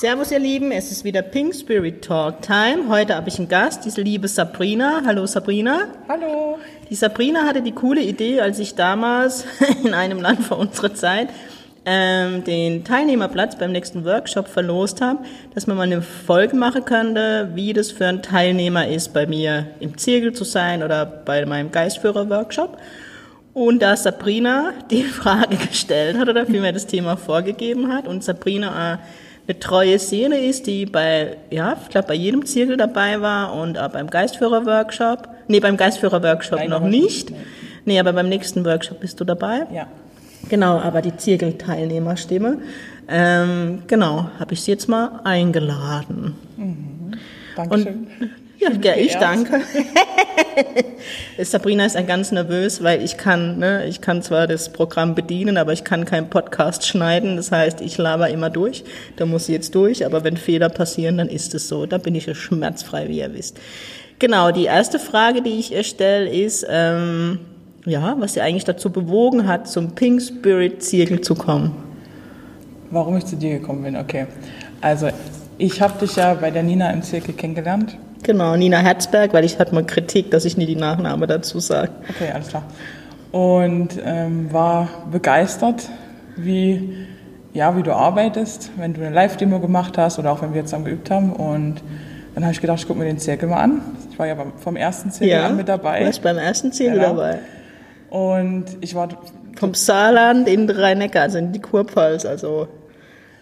Servus ihr Lieben, es ist wieder Pink Spirit Talk Time. Heute habe ich einen Gast, diese liebe Sabrina. Hallo Sabrina. Hallo. Die Sabrina hatte die coole Idee, als ich damals in einem Land vor unserer Zeit ähm, den Teilnehmerplatz beim nächsten Workshop verlost habe, dass man mal eine Folge machen könnte, wie das für einen Teilnehmer ist, bei mir im Zirkel zu sein oder bei meinem Geistführer-Workshop. Und da Sabrina die Frage gestellt hat oder vielmehr das Thema vorgegeben hat und Sabrina äh, eine treue Seele ist, die bei, ja, ich glaube, bei jedem Zirkel dabei war und auch beim Geistführer-Workshop. Nee, beim Geistführer-Workshop noch nicht. Nee. aber beim nächsten Workshop bist du dabei. Ja. Genau, aber die Zirkel-Teilnehmerstimme. Ähm, genau, habe ich sie jetzt mal eingeladen. Mhm. Dankeschön. Und ja, ich danke. Sabrina ist ein ganz nervös, weil ich kann, ne, ich kann zwar das Programm bedienen, aber ich kann keinen Podcast schneiden. Das heißt, ich laber immer durch. Da muss sie jetzt durch. Aber wenn Fehler passieren, dann ist es so. Da bin ich ja schmerzfrei, wie ihr wisst. Genau, die erste Frage, die ich ihr stelle, ist, ähm, ja, was sie eigentlich dazu bewogen hat, zum Pink Spirit Zirkel zu kommen. Warum ich zu dir gekommen bin, okay. Also, ich habe dich ja bei der Nina im Zirkel kennengelernt. Genau, Nina Herzberg, weil ich hatte mal Kritik, dass ich nie die Nachname dazu sage. Okay, alles klar. Und ähm, war begeistert, wie, ja, wie du arbeitest, wenn du eine Live-Demo gemacht hast oder auch wenn wir zusammen geübt haben. Und dann habe ich gedacht, ich gucke mir den Zirkel mal an. Ich war ja vom ersten Zirkel ja, an mit dabei. Du warst beim ersten Zirkel ja. dabei. Und ich war... Vom Saarland in Rhein-Neckar, also in die Kurpfalz, also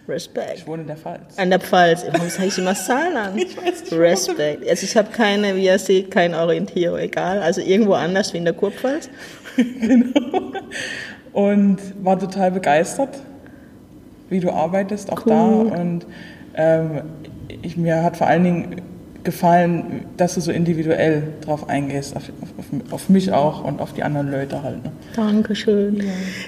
Respekt. Ich wohne in der Pfalz. An der Pfalz. Warum sage ich immer Saarland? ich weiß nicht, Respekt. Also ich habe keine, wie ihr seht, keine Orientierung, egal. Also irgendwo anders wie in der Kurpfalz. genau. Und war total begeistert, wie du arbeitest, auch cool. da. Und ähm, ich, mir hat vor allen Dingen gefallen, dass du so individuell drauf eingehst, auf, auf, auf, mich auch und auf die anderen Leute halt. Ne? Dankeschön. Ja.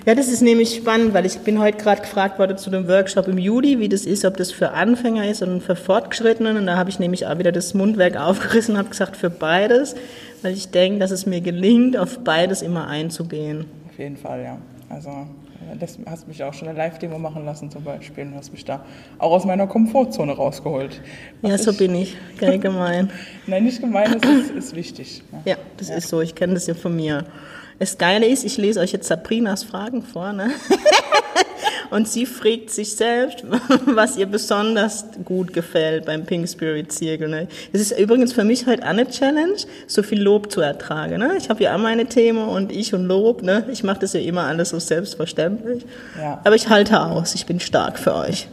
ja, das ist nämlich spannend, weil ich bin heute gerade gefragt worden zu dem Workshop im Juli, wie das ist, ob das für Anfänger ist und für Fortgeschrittene. Und da habe ich nämlich auch wieder das Mundwerk aufgerissen und habe gesagt, für beides, weil ich denke, dass es mir gelingt, auf beides immer einzugehen. Auf jeden Fall, ja. Also das hast mich auch schon eine Live-Demo machen lassen zum Beispiel und hast mich da auch aus meiner Komfortzone rausgeholt. Ja, so ich, bin ich. Geil gemein. Nein, nicht gemein, das ist, ist wichtig. Ja, das ja. ist so. Ich kenne das ja von mir. Das Geile ist, ich lese euch jetzt Sabrinas Fragen vor, ne? Und sie fragt sich selbst, was ihr besonders gut gefällt beim Pink Spirit Zirkel. Ne? Das ist übrigens für mich heute auch eine Challenge, so viel Lob zu ertragen. Ne? Ich habe ja auch meine Themen und ich und Lob. Ne? Ich mache das ja immer alles so selbstverständlich. Ja. Aber ich halte aus, ich bin stark für euch.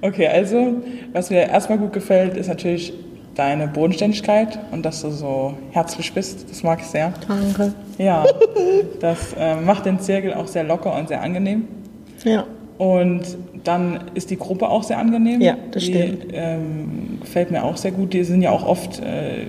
Okay, also was mir erstmal gut gefällt, ist natürlich deine Bodenständigkeit und dass du so herzlich bist. Das mag ich sehr. Danke. Ja, das äh, macht den Zirkel auch sehr locker und sehr angenehm. Ja. Und dann ist die Gruppe auch sehr angenehm. Ja, das die, stimmt. Ähm, gefällt mir auch sehr gut. Die sind ja auch oft äh,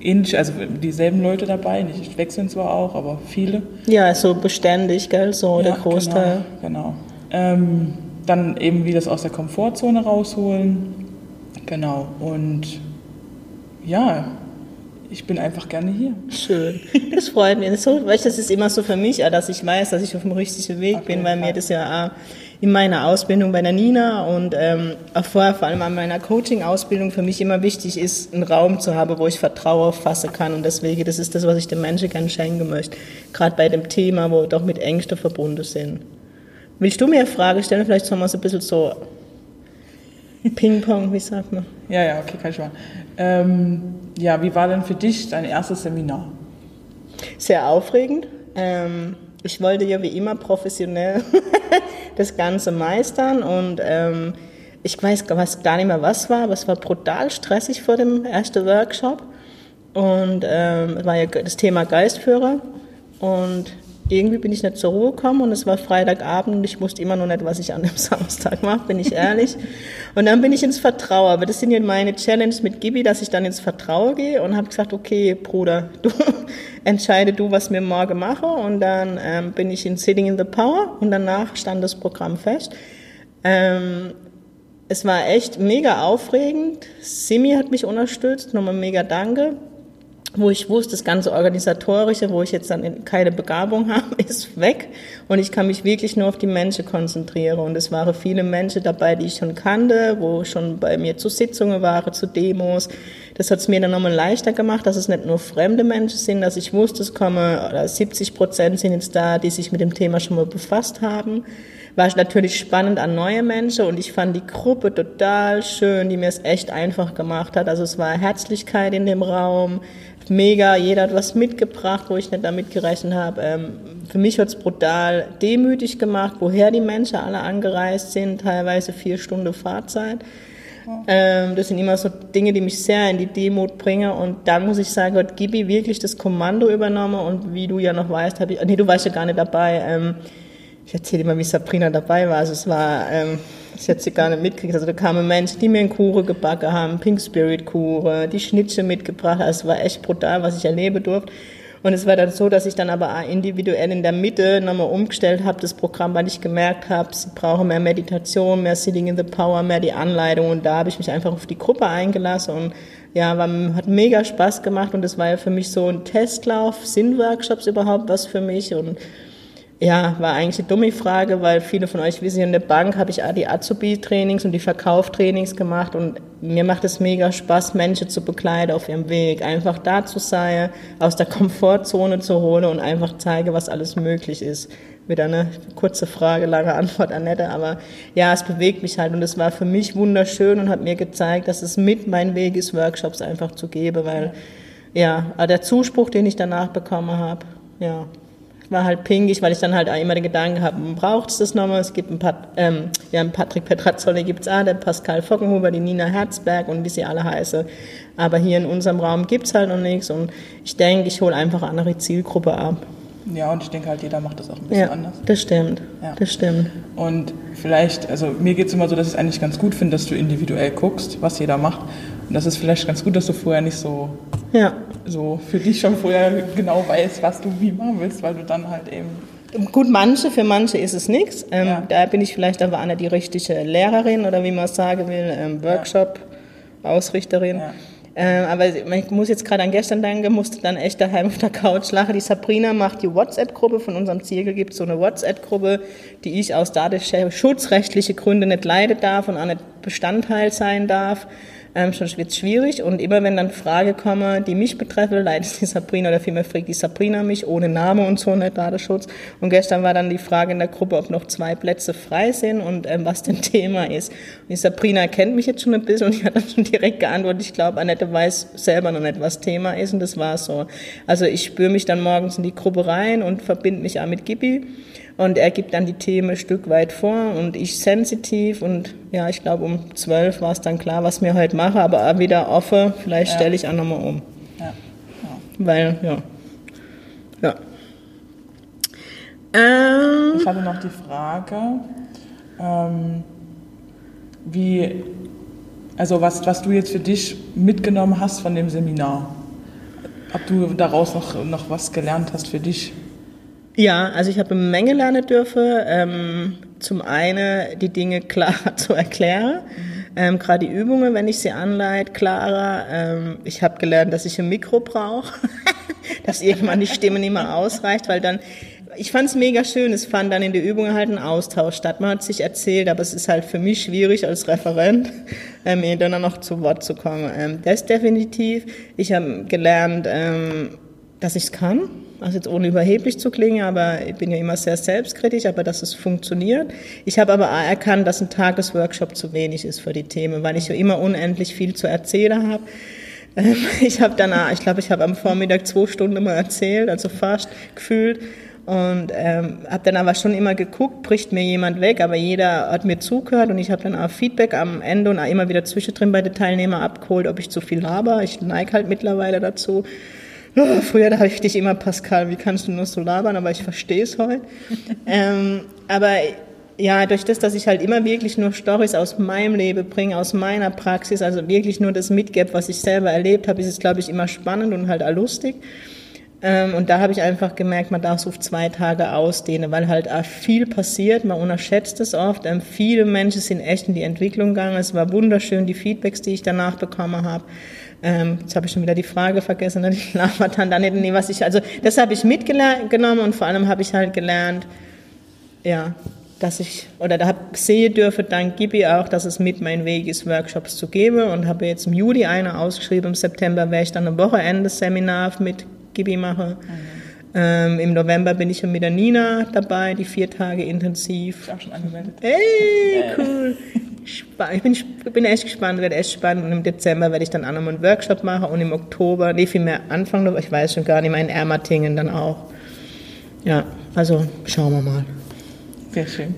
ähnlich, also dieselben Leute dabei. Nicht wechseln zwar auch, aber viele. Ja, so beständig, gell, so ja, der Großteil. Genau. genau. Ähm, dann eben wie das aus der Komfortzone rausholen Genau. Und ja, ich bin einfach gerne hier. Schön. Das freut mich. So, weißt, das ist immer so für mich, dass ich weiß, dass ich auf dem richtigen Weg bin, weil mir das ja auch in meiner Ausbildung bei der Nina und ähm, auch vorher vor allem an meiner Coaching-Ausbildung für mich immer wichtig ist, einen Raum zu haben, wo ich Vertrauen fassen kann. Und deswegen, das ist das, was ich den Menschen gerne schenken möchte. Gerade bei dem Thema, wo doch mit Ängsten verbunden sind. Willst du mir eine Frage stellen? Vielleicht sollen wir es ein bisschen so Ping-Pong, wie sagt man? Ja, ja, okay, kann ich mal. Ähm, ja, wie war denn für dich dein erstes Seminar? Sehr aufregend. Ähm, ich wollte ja wie immer professionell das Ganze meistern und ähm, ich weiß, gar nicht mehr, was war, aber es war brutal stressig vor dem ersten Workshop und ähm, war ja das Thema Geistführer und irgendwie bin ich nicht zur Ruhe gekommen und es war Freitagabend und ich wusste immer noch nicht, was ich an dem Samstag mache, bin ich ehrlich. Und dann bin ich ins Vertrauen. Aber das sind ja meine Challenge mit Gibi, dass ich dann ins Vertrauen gehe und habe gesagt, okay, Bruder, du entscheide du, was wir morgen mache. Und dann ähm, bin ich in Sitting in the Power und danach stand das Programm fest. Ähm, es war echt mega aufregend. Simi hat mich unterstützt, nochmal mega danke wo ich wusste, das ganze Organisatorische, wo ich jetzt dann keine Begabung habe, ist weg und ich kann mich wirklich nur auf die Menschen konzentrieren. Und es waren viele Menschen dabei, die ich schon kannte, wo schon bei mir zu Sitzungen waren, zu Demos. Das hat es mir dann nochmal leichter gemacht, dass es nicht nur fremde Menschen sind, dass ich wusste, es kommen, oder 70 Prozent sind jetzt da, die sich mit dem Thema schon mal befasst haben war natürlich spannend an neue Menschen und ich fand die Gruppe total schön, die mir es echt einfach gemacht hat. Also es war Herzlichkeit in dem Raum, mega, jeder hat was mitgebracht, wo ich nicht damit gerechnet habe. Ähm, für mich hat es brutal demütig gemacht, woher die Menschen alle angereist sind, teilweise vier Stunden Fahrzeit. Ähm, das sind immer so Dinge, die mich sehr in die Demut bringen. Und dann muss ich sagen, hat Gibi wirklich das Kommando übernommen. Und wie du ja noch weißt, habe ich, nee, du warst ja gar nicht dabei. Ähm, ich erzähle immer, wie Sabrina dabei war. Also es war, ähm, ich hätte sie gar nicht mitgekriegt. Also da kamen Menschen, die mir eine Kuchen gebacken haben, Pink Spirit Kuchen, die Schnittchen mitgebracht. Also es war echt brutal, was ich erleben durfte. Und es war dann so, dass ich dann aber individuell in der Mitte nochmal umgestellt habe, das Programm, weil ich gemerkt habe, sie brauchen mehr Meditation, mehr Sitting in the Power, mehr die Anleitung. Und da habe ich mich einfach auf die Gruppe eingelassen und ja, war, hat mega Spaß gemacht. Und das war ja für mich so ein Testlauf, sind Workshops überhaupt was für mich? Und ja, war eigentlich eine dumme Frage, weil viele von euch wissen, in der Bank habe ich die Azubi-Trainings und die Verkauftrainings gemacht und mir macht es mega Spaß, Menschen zu begleiten auf ihrem Weg. Einfach da zu sein, aus der Komfortzone zu holen und einfach zeige, was alles möglich ist. Wieder eine kurze Frage, lange Antwort, Annette, aber ja, es bewegt mich halt und es war für mich wunderschön und hat mir gezeigt, dass es mit mein Weg ist, Workshops einfach zu geben, weil ja, der Zuspruch, den ich danach bekommen habe, ja, war halt pingig, weil ich dann halt immer den Gedanken habe, braucht es das nochmal? Es gibt ein paar, ähm, ja, einen Patrick Petrazzoli gibt es auch, der Pascal Fockenhuber, die Nina Herzberg und wie sie alle heißen. Aber hier in unserem Raum gibt es halt noch nichts und ich denke, ich hole einfach eine andere Zielgruppe ab. Ja, und ich denke halt, jeder macht das auch ein bisschen ja, anders. Das stimmt. Ja. Das stimmt. Und vielleicht, also mir geht es immer so, dass ich es eigentlich ganz gut finde, dass du individuell guckst, was jeder macht. Und das ist vielleicht ganz gut, dass du vorher nicht so ja so für dich schon vorher genau weißt, was du wie machen willst, weil du dann halt eben Gut, manche, für manche ist es nichts. Ähm, ja. Da bin ich vielleicht aber eine die richtige Lehrerin oder wie man es sagen will, ähm, Workshop-Ausrichterin. Ja. Ähm, aber ich muss jetzt gerade an gestern denken, musste dann echt daheim auf der Couch lachen. Die Sabrina macht die WhatsApp-Gruppe von unserem Ziegel, gibt so eine WhatsApp-Gruppe, die ich aus datenschutzrechtliche Gründe nicht leiden darf und auch nicht Bestandteil sein darf ähm, schon wird es schwierig. Und immer wenn dann Frage komme, die mich betreffen, leitet die Sabrina oder vielmehr fragt die Sabrina mich ohne Name und so, nicht Datenschutz. Und gestern war dann die Frage in der Gruppe, ob noch zwei Plätze frei sind und ähm, was denn Thema ist. Und die Sabrina kennt mich jetzt schon ein bisschen und ich hat dann schon direkt geantwortet, ich glaube, Annette weiß selber noch nicht, was Thema ist und das war so. Also ich spüre mich dann morgens in die Gruppe rein und verbinde mich auch mit Gibi. Und er gibt dann die Themen ein Stück weit vor und ich sensitiv und ja, ich glaube um zwölf war es dann klar, was wir heute machen, aber auch wieder offen, vielleicht ja. stelle ich auch nochmal um. Ja. Weil, ja. Ja. Ähm, ich hatte noch die Frage, ähm, wie, also was, was du jetzt für dich mitgenommen hast von dem Seminar. Ob du daraus noch, noch was gelernt hast für dich? Ja, also ich habe eine Menge lernen dürfen. Ähm, zum einen die Dinge klar zu erklären, ähm, gerade die Übungen, wenn ich sie anleite, klarer. Ähm, ich habe gelernt, dass ich ein Mikro brauche, dass irgendwann die Stimme nicht mehr ausreicht, weil dann ich fand es mega schön. Es fand dann in der Übung halt ein Austausch statt. Man hat sich erzählt, aber es ist halt für mich schwierig als Referent, ähm, dann noch zu Wort zu kommen. Ähm, das definitiv. Ich habe gelernt, ähm, dass ich es kann also jetzt ohne überheblich zu klingen, aber ich bin ja immer sehr selbstkritisch, aber dass es funktioniert. Ich habe aber erkannt, dass ein Tagesworkshop zu wenig ist für die Themen, weil ich ja immer unendlich viel zu erzählen habe. Ähm, ich habe dann, ich glaube, ich habe am Vormittag zwei Stunden mal erzählt, also fast gefühlt. Und ähm, habe dann aber schon immer geguckt, bricht mir jemand weg, aber jeder hat mir zugehört und ich habe dann auch Feedback am Ende und auch immer wieder zwischendrin bei den Teilnehmern abgeholt, ob ich zu viel habe. Ich neige halt mittlerweile dazu. früher da habe ich dich immer, Pascal, wie kannst du nur so labern, aber ich verstehe es heute. ähm, aber ja, durch das, dass ich halt immer wirklich nur Stories aus meinem Leben bringe, aus meiner Praxis, also wirklich nur das mitgebe, was ich selber erlebt habe, ist es, glaube ich, immer spannend und halt auch lustig. Ähm, und da habe ich einfach gemerkt, man darf es auf zwei Tage ausdehnen, weil halt auch viel passiert, man unterschätzt es oft. Ähm, viele Menschen sind echt in die Entwicklung gegangen. Es war wunderschön, die Feedbacks, die ich danach bekommen habe. Ähm, jetzt habe ich schon wieder die Frage vergessen, ne? die labert dann da nicht, nee, was ich, also das habe ich mitgenommen und vor allem habe ich halt gelernt, ja, dass ich, oder da habe sehen dürfen, dank Gibi auch, dass es mit mein Weg ist, Workshops zu geben und habe jetzt im Juli eine ausgeschrieben, im September werde ich dann ein Wochenende-Seminar mit Gibi machen. Mhm. Ähm, Im November bin ich mit der Nina dabei, die vier Tage intensiv. Ich auch schon angemeldet. Ey, cool. Ich bin, bin echt gespannt, wird echt spannend. Und im Dezember werde ich dann auch nochmal einen Workshop machen und im Oktober, nee, vielmehr Anfang, ich weiß schon gar nicht, mal in Ermatingen dann auch. Ja, also schauen wir mal. Sehr schön.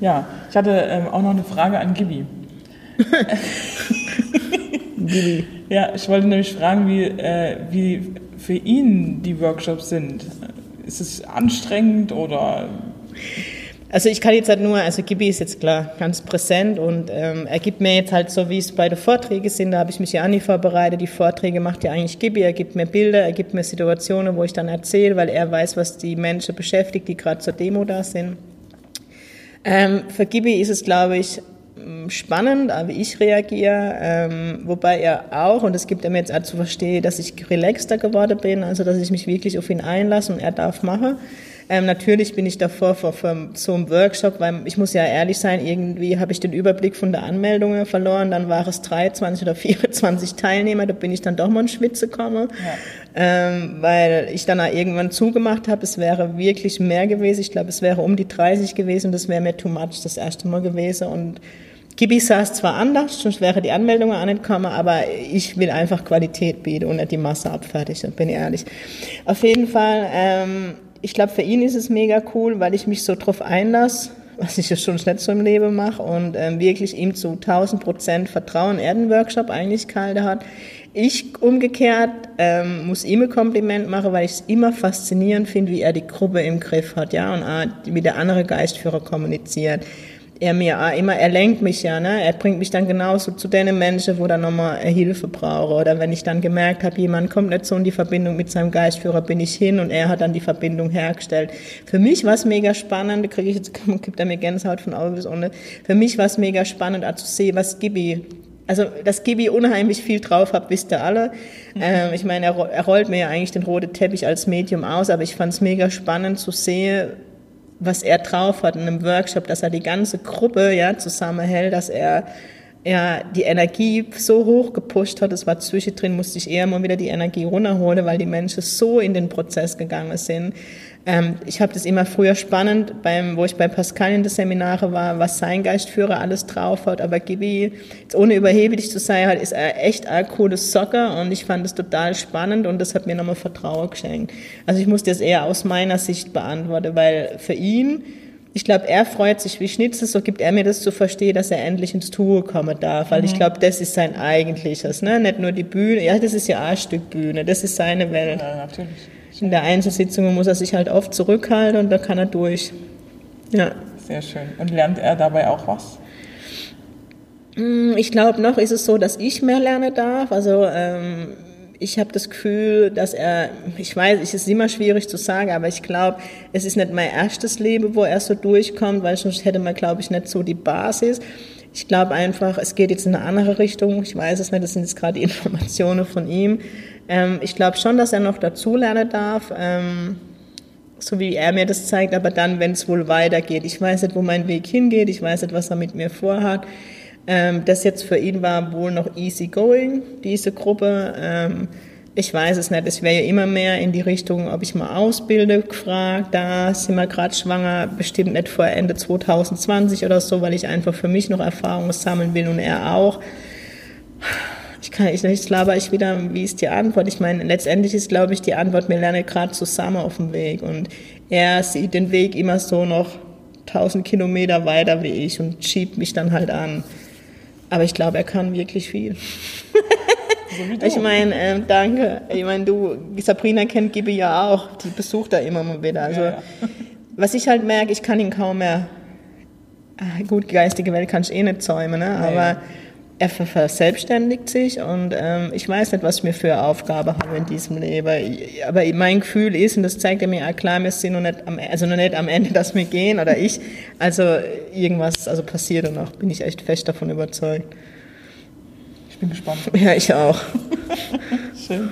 Ja, ich hatte ähm, auch noch eine Frage an Gibi. Gibi. Ja, ich wollte nämlich fragen, wie, äh, wie für ihn die Workshops sind. Ist es anstrengend oder also ich kann jetzt halt nur, also Gibi ist jetzt klar ganz präsent und ähm, er gibt mir jetzt halt so, wie es bei den Vorträgen sind, da habe ich mich ja auch nie vorbereitet. Die Vorträge macht ja eigentlich Gibi, er gibt mir Bilder, er gibt mir Situationen, wo ich dann erzähle, weil er weiß, was die Menschen beschäftigt, die gerade zur Demo da sind. Ähm, für Gibi ist es, glaube ich, spannend, wie ich reagiere, ähm, wobei er auch, und das gibt er mir jetzt auch zu verstehen, dass ich relaxter geworden bin, also dass ich mich wirklich auf ihn einlasse und er darf machen. Ähm, natürlich bin ich davor vor, vor so einem Workshop, weil ich muss ja ehrlich sein, irgendwie habe ich den Überblick von der Anmeldungen verloren. Dann war es 23 oder 24 Teilnehmer, da bin ich dann doch mal in Schwitze gekommen, ja. ähm, weil ich dann auch irgendwann zugemacht habe. Es wäre wirklich mehr gewesen. Ich glaube, es wäre um die 30 gewesen. Das wäre mir too much das erste Mal gewesen und Gibi saß zwar anders, sonst wäre die Anmeldung auch nicht gekommen, aber ich will einfach Qualität bieten und nicht die Masse abfertigen, bin ich ehrlich. Auf jeden Fall, ähm, ich glaube, für ihn ist es mega cool, weil ich mich so drauf einlasse, was ich ja schon nicht so im Leben mache und ähm, wirklich ihm zu 1000 Prozent Vertrauen er den Workshop eigentlich gehalten hat. Ich umgekehrt ähm, muss ihm ein Kompliment machen, weil ich es immer faszinierend finde, wie er die Gruppe im Griff hat, ja, und wie der andere Geistführer kommuniziert er mir immer, er lenkt mich ja, ne? Er bringt mich dann genauso zu den Menschen, wo dann nochmal Hilfe brauche. Oder wenn ich dann gemerkt habe, jemand kommt nicht so in die Verbindung mit seinem Geistführer, bin ich hin und er hat dann die Verbindung hergestellt. Für mich war es mega spannend, da kriege ich jetzt, gibt er mir Gänsehaut von Augen bis ohne. Für mich war es mega spannend, auch zu sehen, was Gibi also, dass Gibi unheimlich viel drauf hat, wisst ihr alle. Mhm. Ähm, ich meine, er, er rollt mir ja eigentlich den roten Teppich als Medium aus, aber ich fand es mega spannend zu sehen, was er drauf hat in einem Workshop, dass er die ganze Gruppe ja, zusammenhält, dass er ja, die Energie so hoch gepusht hat, es war zwischendrin, musste ich eher mal wieder die Energie runterholen, weil die Menschen so in den Prozess gegangen sind. Ähm, ich habe das immer früher spannend, beim, wo ich bei Pascal in den Seminare war, was sein Geistführer alles drauf hat, aber Gibi, ohne überheblich zu sein, halt, ist er echt ein cooles Soccer und ich fand es total spannend und das hat mir nochmal Vertrauen geschenkt. Also ich muss das eher aus meiner Sicht beantworten, weil für ihn, ich glaube, er freut sich wie Schnitzel, so gibt er mir das zu verstehen, dass er endlich ins Tour kommen darf, weil mhm. ich glaube, das ist sein eigentliches, ne? nicht nur die Bühne, ja, das ist ja ein Stück Bühne, das ist seine Welt. Ja, natürlich. In der Einzelsitzung muss er sich halt oft zurückhalten und da kann er durch. Ja. Sehr schön. Und lernt er dabei auch was? Mm, ich glaube, noch ist es so, dass ich mehr lernen darf. Also ähm, ich habe das Gefühl, dass er, ich weiß, es ist immer schwierig zu sagen, aber ich glaube, es ist nicht mein erstes Leben, wo er so durchkommt, weil sonst hätte man, glaube ich, nicht so die Basis. Ich glaube einfach, es geht jetzt in eine andere Richtung. Ich weiß es nicht, das sind jetzt gerade die Informationen von ihm. Ähm, ich glaube schon, dass er noch dazulernen darf, ähm, so wie er mir das zeigt, aber dann, wenn es wohl weitergeht. Ich weiß nicht, wo mein Weg hingeht, ich weiß nicht, was er mit mir vorhat. Ähm, das jetzt für ihn war wohl noch easy going, diese Gruppe. Ähm, ich weiß es nicht, es wäre ja immer mehr in die Richtung, ob ich mal ausbilde, gefragt. Da sind wir gerade schwanger, bestimmt nicht vor Ende 2020 oder so, weil ich einfach für mich noch Erfahrungen sammeln will und er auch. Ich kann ich nicht, laber ich wieder, wie ist die Antwort? Ich meine, letztendlich ist, glaube ich, die Antwort, wir lernen gerade zusammen auf dem Weg und er sieht den Weg immer so noch 1000 Kilometer weiter wie ich und schiebt mich dann halt an. Aber ich glaube, er kann wirklich viel. So. Ich meine, ähm, danke. Ich meine, du, Sabrina kennt Gibi ja auch. Die besucht da immer mal wieder. Also, Ja, ja. was ich halt merke, ich kann ihn kaum mehr. Ah, Gut, geistige Welt kann ich eh nicht zäumen, ne? aber er ver- verselbstständigt sich und ähm, ich weiß nicht, was ich mir für eine Aufgabe habe in diesem Leben. Aber mein Gefühl ist, und das zeigt er mir auch klar, wir sind noch nicht am, also noch nicht am Ende, dass wir gehen oder ich. Also irgendwas also passiert und noch, bin ich echt fest davon überzeugt. Ich bin gespannt. Ja, ich auch. Schön.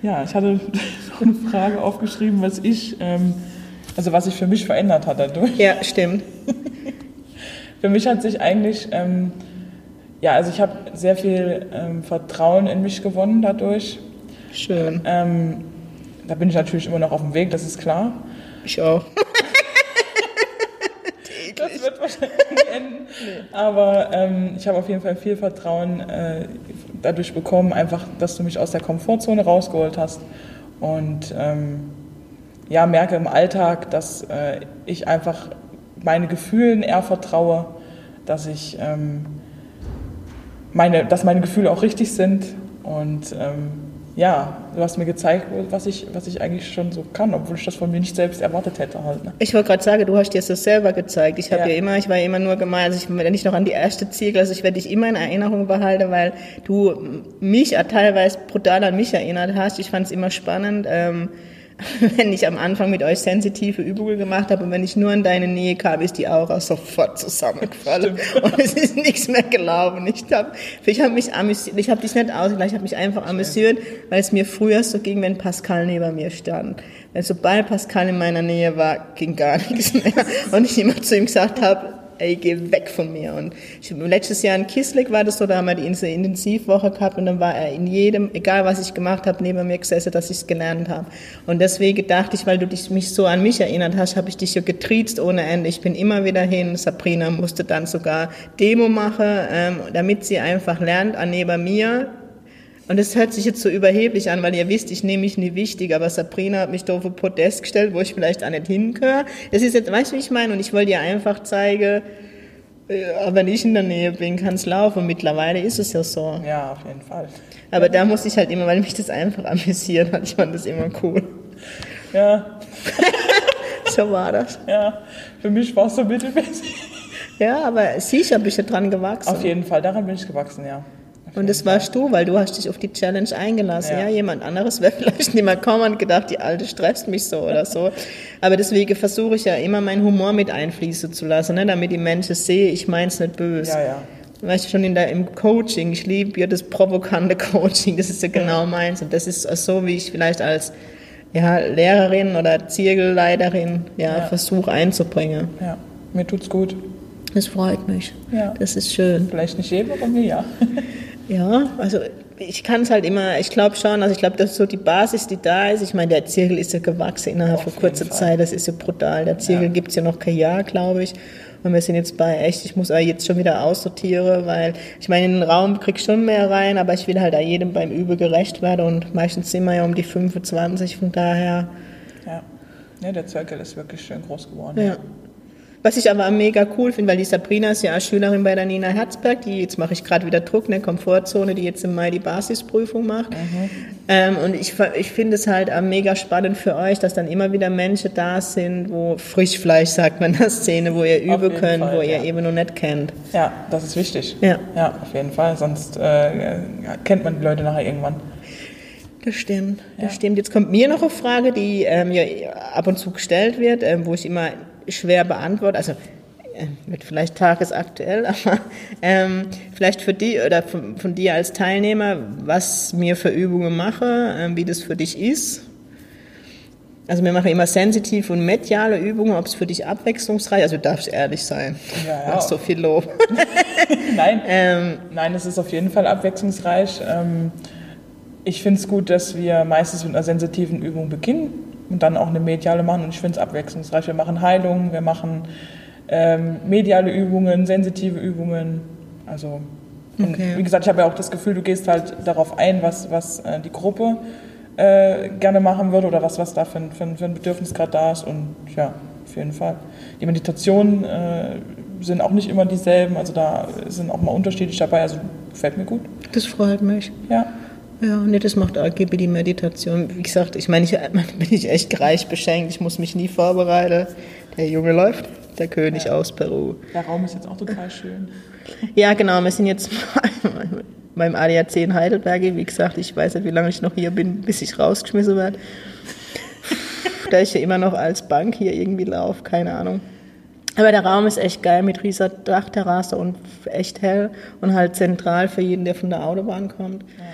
Ja, ich hatte noch eine Frage aufgeschrieben, was ich, ähm, also was sich für mich verändert hat dadurch. Ja, stimmt. Für mich hat sich eigentlich, ähm, ja, also ich habe sehr viel ähm, Vertrauen in mich gewonnen dadurch. Schön. Ähm, da bin ich natürlich immer noch auf dem Weg, das ist klar. Ich auch. Das wird wahrscheinlich nie enden. Aber ähm, ich habe auf jeden Fall viel Vertrauen äh, dadurch bekommen, einfach, dass du mich aus der Komfortzone rausgeholt hast. Und ähm, ja, merke im Alltag, dass äh, ich einfach meine Gefühlen eher vertraue, dass ich ähm, meine, dass meine Gefühle auch richtig sind. Und ähm, ja, du hast mir gezeigt, was ich, was ich eigentlich schon so kann, obwohl ich das von mir nicht selbst erwartet hätte halt. Ne? Ich wollte gerade sagen, du hast dir das selber gezeigt. Ich habe Ja. ja. immer, ich war ja immer nur gemeint, also ich, wenn ich noch an die erste Ziegel, also ich werde dich immer in Erinnerung behalten, weil du mich teilweise brutal an mich erinnert hast. Ich fand es immer spannend, ähm, wenn ich am Anfang mit euch sensitive Übungen gemacht habe und wenn ich nur in deine Nähe kam, ist die Aura sofort zusammengefallen. Und es ist nichts mehr gelaufen. Ich habe ich hab mich amüsiert, ich habe dich nicht ausgelacht, ich habe mich einfach amüsiert, weil es mir früher so ging, wenn Pascal neben mir stand. Weil sobald Pascal in meiner Nähe war, ging gar nichts mehr. Und ich immer zu ihm gesagt habe, ey, geh weg von mir. Und ich, letztes Jahr in Kislik war das so, da haben wir die Intensivwoche gehabt und dann war er in jedem, egal was ich gemacht habe, neben mir gesessen, dass ich es gelernt habe. Und deswegen dachte ich, weil du dich, mich so an mich erinnert hast, habe ich dich ja getriezt ohne Ende. Ich bin immer wieder hin. Sabrina musste dann sogar Demo machen, ähm, damit sie einfach lernt, an neben mir und es hört sich jetzt so überheblich an, weil ihr wisst, ich nehme mich nie wichtig, aber Sabrina hat mich da auf ein Podest gestellt, wo ich vielleicht auch nicht hingehöre. Das ist jetzt, weißt du, wie ich meine? Und ich wollte dir einfach zeigen, äh, wenn ich in der Nähe bin, kann es laufen. Mittlerweile ist es ja so. Ja, auf jeden Fall. Aber da muss ich halt immer, weil mich das einfach amüsiert hat. Ich fand das immer cool. Ja, So war das. ja. Für mich war es so mittelmäßig. Ja, aber sicher bist du dran gewachsen. Auf jeden Fall, daran bin ich gewachsen, ja. Und das warst du, weil du hast dich auf die Challenge eingelassen. Ja. Ja, jemand anderes wäre vielleicht nicht mehr kommen und gedacht, die Alte stresst mich so oder so. Aber deswegen versuche ich ja immer meinen Humor mit einfließen zu lassen, ne, damit die Menschen sehen, ich mein's nicht böse. Ja, ja. Weißt du, schon in der, im Coaching, ich liebe ja das provokante Coaching, das ist ja genau meins. Und das ist so, wie ich vielleicht als ja, Lehrerin oder Zirkelleiterin ja, Ja. versuche einzubringen. Ja, mir tut's gut. Das freut mich. Ja. Das ist schön. Vielleicht nicht jedem, aber mir ja. Ja, also ich kann es halt immer, ich glaube schon, also ich glaube, das ist so die Basis, die da ist. Ich meine, der Zirkel ist ja gewachsen innerhalb von kurzer Fall. Zeit, das ist ja brutal. Der Zirkel Ja. gibt's ja noch kein Jahr, glaube ich. Und wir sind jetzt bei echt, ich muss auch jetzt schon wieder aussortieren, weil ich meine, in den Raum krieg ich schon mehr rein, aber ich will halt auch jedem beim Übel gerecht werden und meistens sind wir ja um die 25, von daher. Ja. ja, der Zirkel ist wirklich schön groß geworden. Ja. Was ich aber mega cool finde, weil die Sabrina ist ja auch Schülerin bei der Nina Herzberg, die jetzt mache ich gerade wieder Druck, eine Komfortzone, die jetzt im Mai die Basisprüfung macht. Ähm, und ich, ich finde es halt mega spannend für euch, dass dann immer wieder Menschen da sind, wo Frischfleisch sagt man in der Szene, wo ihr üben könnt, Fall, wo ihr ja. eben noch nicht kennt. Ja, das ist wichtig. Ja. Ja, auf jeden Fall. Sonst äh, kennt man die Leute nachher irgendwann. Das stimmt, das Ja. stimmt. Jetzt kommt mir noch eine Frage, die ähm, ja ab und zu gestellt wird, ähm, wo ich immer schwer beantworte. Also äh, wird vielleicht tagesaktuell, aber ähm, vielleicht für die oder von, von dir als Teilnehmer, was mir für Übungen mache, ähm, wie das für dich ist. Also wir machen immer sensitive und mediale Übungen, ob es für dich abwechslungsreich, also du darfst ehrlich sein. Ja, ja. so viel Lob. Nein, ähm, nein, es ist auf jeden Fall abwechslungsreich. Ähm, ich finde es gut, dass wir meistens mit einer sensitiven Übung beginnen und dann auch eine mediale machen. Und ich finde es abwechslungsreich. Wir machen Heilung, wir machen ähm, mediale Übungen, sensitive Übungen. Also, und Okay. wie gesagt, ich habe ja auch das Gefühl, du gehst halt darauf ein, was, was äh, die Gruppe äh, gerne machen würde oder was, was da für ein, für für ein Bedürfnis gerade da ist. Und ja, auf jeden Fall. Die Meditationen äh, sind auch nicht immer dieselben, also da sind auch mal unterschiedlich dabei. Also gefällt mir gut. Das freut mich. Ja. Ja, nee, das macht AGB die Meditation. Wie gesagt, ich meine, ich bin ich echt reich beschenkt. Ich muss mich nie vorbereiten. Der Junge läuft, der König ja. aus Peru. Der Raum ist jetzt auch total schön. Ja, genau. Wir sind jetzt beim ADAC in Heidelberg. Wie gesagt, ich weiß nicht, wie lange ich noch hier bin, bis ich rausgeschmissen werde. da ich ja immer noch als Bank hier irgendwie laufe, keine Ahnung. Aber der Raum ist echt geil mit riesiger Dachterrasse und echt hell und halt zentral für jeden, der von der Autobahn kommt. Ja.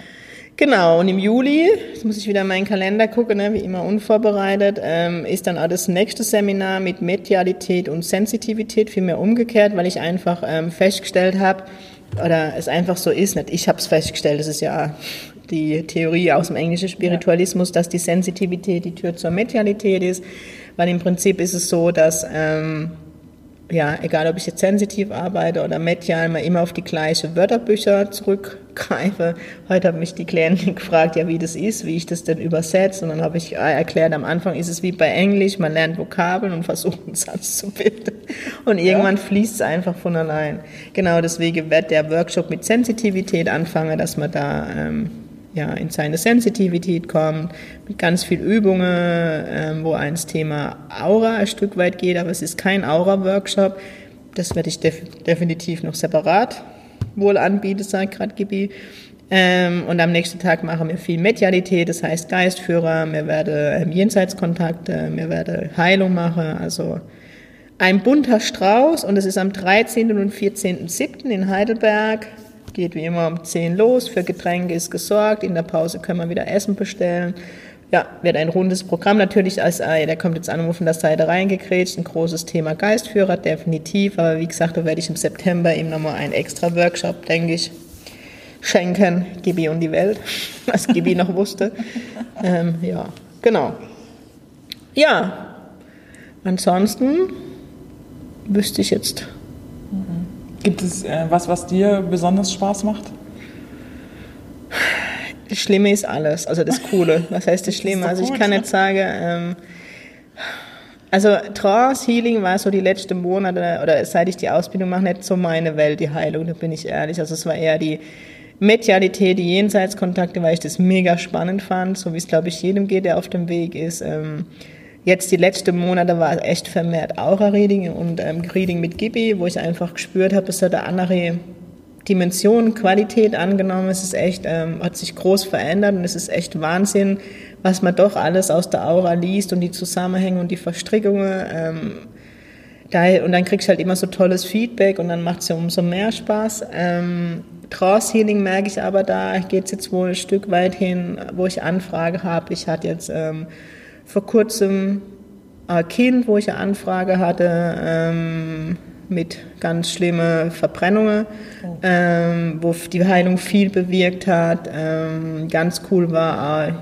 Genau, und im Juli, jetzt muss ich wieder in meinen Kalender gucken, ne, wie immer unvorbereitet, ähm, ist dann auch das nächste Seminar mit Medialität und Sensitivität, vielmehr umgekehrt, weil ich einfach ähm, festgestellt habe, oder es einfach so ist, nicht ich habe es festgestellt, das ist ja die Theorie aus dem englischen Spiritualismus, dass die Sensitivität die Tür zur Medialität ist, weil im Prinzip ist es so, dass ähm, ja, egal ob ich jetzt sensitiv arbeite oder medial, mal immer auf die gleichen Wörterbücher zurückgreife. Heute hat mich die Klientin gefragt, ja, wie das ist, wie ich das denn übersetze. Und dann habe ich erklärt, am Anfang ist es wie bei Englisch, man lernt Vokabeln und versucht einen Satz zu bilden. Und irgendwann ja. fließt es einfach von allein. Genau deswegen wird der Workshop mit Sensitivität anfangen, dass man da ähm, ja, in seine Sensitivität kommt, mit ganz viel Übungen, ähm, wo eins Thema Aura ein Stück weit geht, aber es ist kein Aura-Workshop. Das werde ich def definitiv noch separat wohl anbieten, sagt gerade Gibi. Ähm, und am nächsten Tag machen wir viel Medialität, das heißt Geistführer, wir werden ähm, Jenseitskontakte, wir werden Heilung machen, also ein bunter Strauß und es ist am 13. und 14.07. in Heidelberg geht wie immer um 10 los. Für Getränke ist gesorgt. In der Pause können wir wieder Essen bestellen. Ja, wird ein rundes Programm natürlich als, äh, der kommt jetzt an und von der Seite reingekrätscht. Ein großes Thema Geistführer, definitiv. Aber wie gesagt, da werde ich im September eben nochmal einen extra Workshop, denke ich, schenken. Gibi und die Welt, was Gibi noch wusste. Ähm, ja, genau. Ja, ansonsten wüsste ich jetzt Gibt es äh, was, was dir besonders Spaß macht? Das Schlimme ist alles, also das Coole. Was heißt das Schlimme? Das also ich kann nicht sagen, ähm, also Trance Healing war so die letzten Monate oder seit ich die Ausbildung mache nicht so meine Welt, die Heilung, da bin ich ehrlich. Also es war eher die Medialität, die Jenseitskontakte, weil ich das mega spannend fand, so wie es glaube ich jedem geht, der auf dem Weg ist. Ähm, Jetzt die letzten Monate war echt vermehrt Aura-Reading und ähm, Reading mit Gibi, wo ich einfach gespürt habe, es hat eine andere Dimension, Qualität angenommen. Es ist echt, ähm, hat sich groß verändert und es ist echt Wahnsinn, was man doch alles aus der Aura liest und die Zusammenhänge und die Verstrickungen. Ähm, da, und dann kriegst du halt immer so tolles Feedback und dann macht es ja umso mehr Spaß. Ähm, Trance Healing merke ich aber, da geht es jetzt wohl ein Stück weit hin, wo ich Anfrage habe. Ich hatte jetzt ähm, vor kurzem ein Kind, wo ich eine Anfrage hatte ähm, mit ganz schlimmen Verbrennungen, oh. ähm, wo die Heilung viel bewirkt hat. Ähm, ganz cool war auch,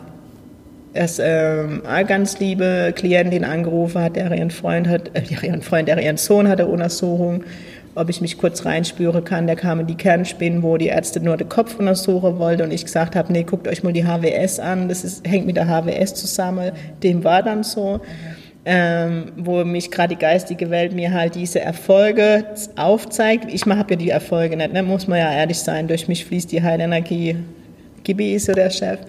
dass ähm, eine ganz liebe Klientin angerufen hat, der ihren Freund hat, äh, ihren Freund, der ihren Sohn hatte Untersuchung ob ich mich kurz reinspüren kann. Da kamen die Kernspinnen, wo die Ärzte nur den Kopf untersuchen wollten und ich gesagt habe, nee, guckt euch mal die HWS an, das ist, hängt mit der HWS zusammen. Dem war dann so. Ähm, wo mich gerade die geistige Welt mir halt diese Erfolge aufzeigt. Ich habe ja die Erfolge nicht, ne? muss man ja ehrlich sein. Durch mich fließt die Heilenergie. Gibi ist so der Chef.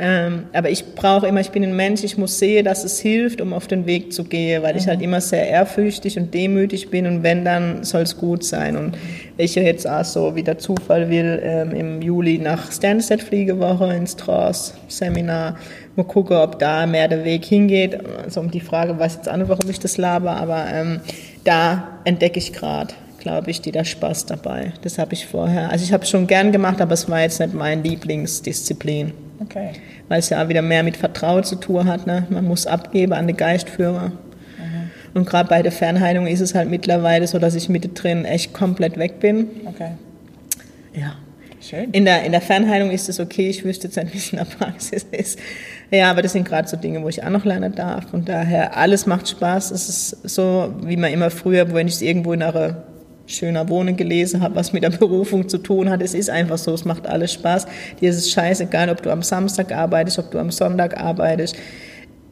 Ähm, aber ich brauche immer, ich bin ein Mensch, ich muss sehen, dass es hilft, um auf den Weg zu gehen, weil mhm. ich halt immer sehr ehrfürchtig und demütig bin und wenn, dann soll es gut sein. Und ich jetzt auch so, wie der Zufall will, ähm, im Juli nach Stansted Fliegewoche ins Trance-Seminar. Mal gucken, ob da mehr der Weg hingeht. Also um die Frage weiß jetzt auch nicht, warum ich das laber, aber ähm, da entdecke ich gerade glaube ich, die da Spaß dabei. Das habe ich vorher. Also ich habe es schon gern gemacht, aber es war jetzt nicht meine Lieblingsdisziplin. Okay. Weil es ja wieder mehr mit Vertrauen zu tun hat. Ne? Man muss abgeben an den Geistführer. Mhm. Und gerade bei der Fernheilung ist es halt mittlerweile so, dass ich mittendrin echt komplett weg bin. Okay. Ja. Schön. In der, in der Fernheilung ist es okay, ich wüsste jetzt wie es in der Praxis ist. Ja, aber das sind gerade so Dinge, wo ich auch noch lernen darf. Und daher, alles macht Spaß. Es ist so, wie man immer früher, wenn ich es irgendwo in einer schöner Wohnen gelesen habe, was mit der Berufung zu tun hat. Es ist einfach so, es macht alles Spaß. Dir ist es scheißegal, ob du am Samstag arbeitest, ob du am Sonntag arbeitest.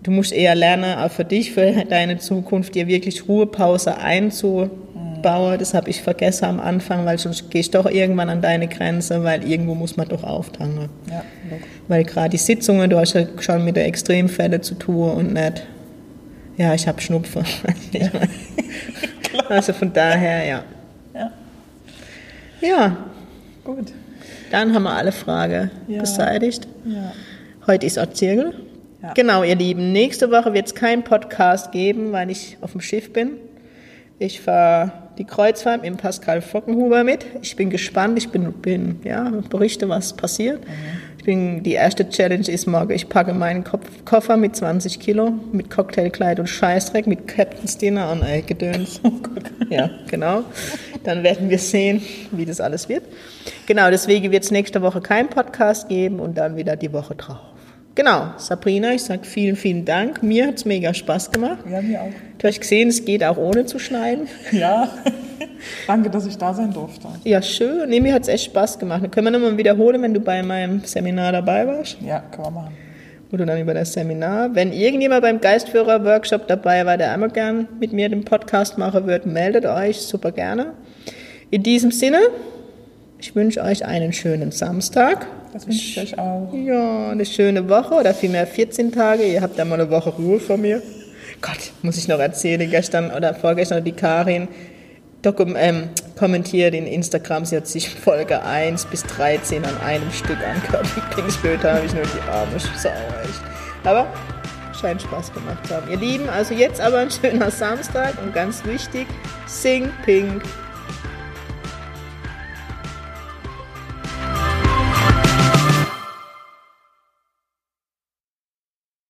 Du musst eher lernen, auch für dich, für deine Zukunft, dir wirklich Ruhepause einzu, baue. Das habe ich vergessen am Anfang, weil sonst gehst du doch irgendwann an deine Grenze, weil irgendwo muss man doch auftanken. Ja. Weil gerade die Sitzungen, du hast ja schon mit der Extremfälle zu tun und nicht, ja, ich habe Schnupfen. also von daher, ja. Ja, gut. dann haben wir alle Fragen Ja. beseitigt. Ja. Heute ist auch Zirkel. Ja. Genau, ihr Lieben. Nächste Woche wird es keinen Podcast geben, weil ich auf dem Schiff bin. Ich fahre die Kreuzfahrt mit Pascal Fockenhuber mit. Ich bin gespannt. Ich bin, bin ja, berichte, was passiert. Ich bin, die erste Challenge ist morgen, ich packe meinen Kopf, Koffer mit 20 Kilo, mit Cocktailkleid und Scheißdreck, mit Captain's Dinner und äh, Gedöns. ja, genau. Dann werden wir sehen, wie das alles wird. Genau, deswegen wird es nächste Woche keinen Podcast geben und dann wieder die Woche drauf. Genau, Sabrina, ich sage vielen, vielen Dank. Mir hat es mega Spaß gemacht. Ja, mir auch. Du hast gesehen, es geht auch ohne zu schneiden. Ja. Danke, dass ich da sein durfte. Ja, schön. Nee, mir hat es echt Spaß gemacht. Dann können wir nochmal wiederholen, wenn du bei meinem Seminar dabei warst. Ja, können wir machen. Du dann über das Seminar. Wenn irgendjemand beim Geistführer-Workshop dabei war, der einmal gern mit mir den Podcast machen wird, meldet euch super gerne. In diesem Sinne, ich wünsche euch einen schönen Samstag. Das wünsche ich euch auch. Ja, eine schöne Woche oder vielmehr 14 Tage. Ihr habt ja mal eine Woche Ruhe von mir. Gott, muss ich noch erzählen, gestern oder vorgestern die Karin dokum ähm, kommentiert in Instagram, sie hat sich Folge 1 bis 13 an einem Stück angehört. Lieblingsbild habe ich nur die arme Sau. Aber scheint Spaß gemacht zu haben. Ihr Lieben, also jetzt aber ein schöner Samstag und ganz wichtig, sing pink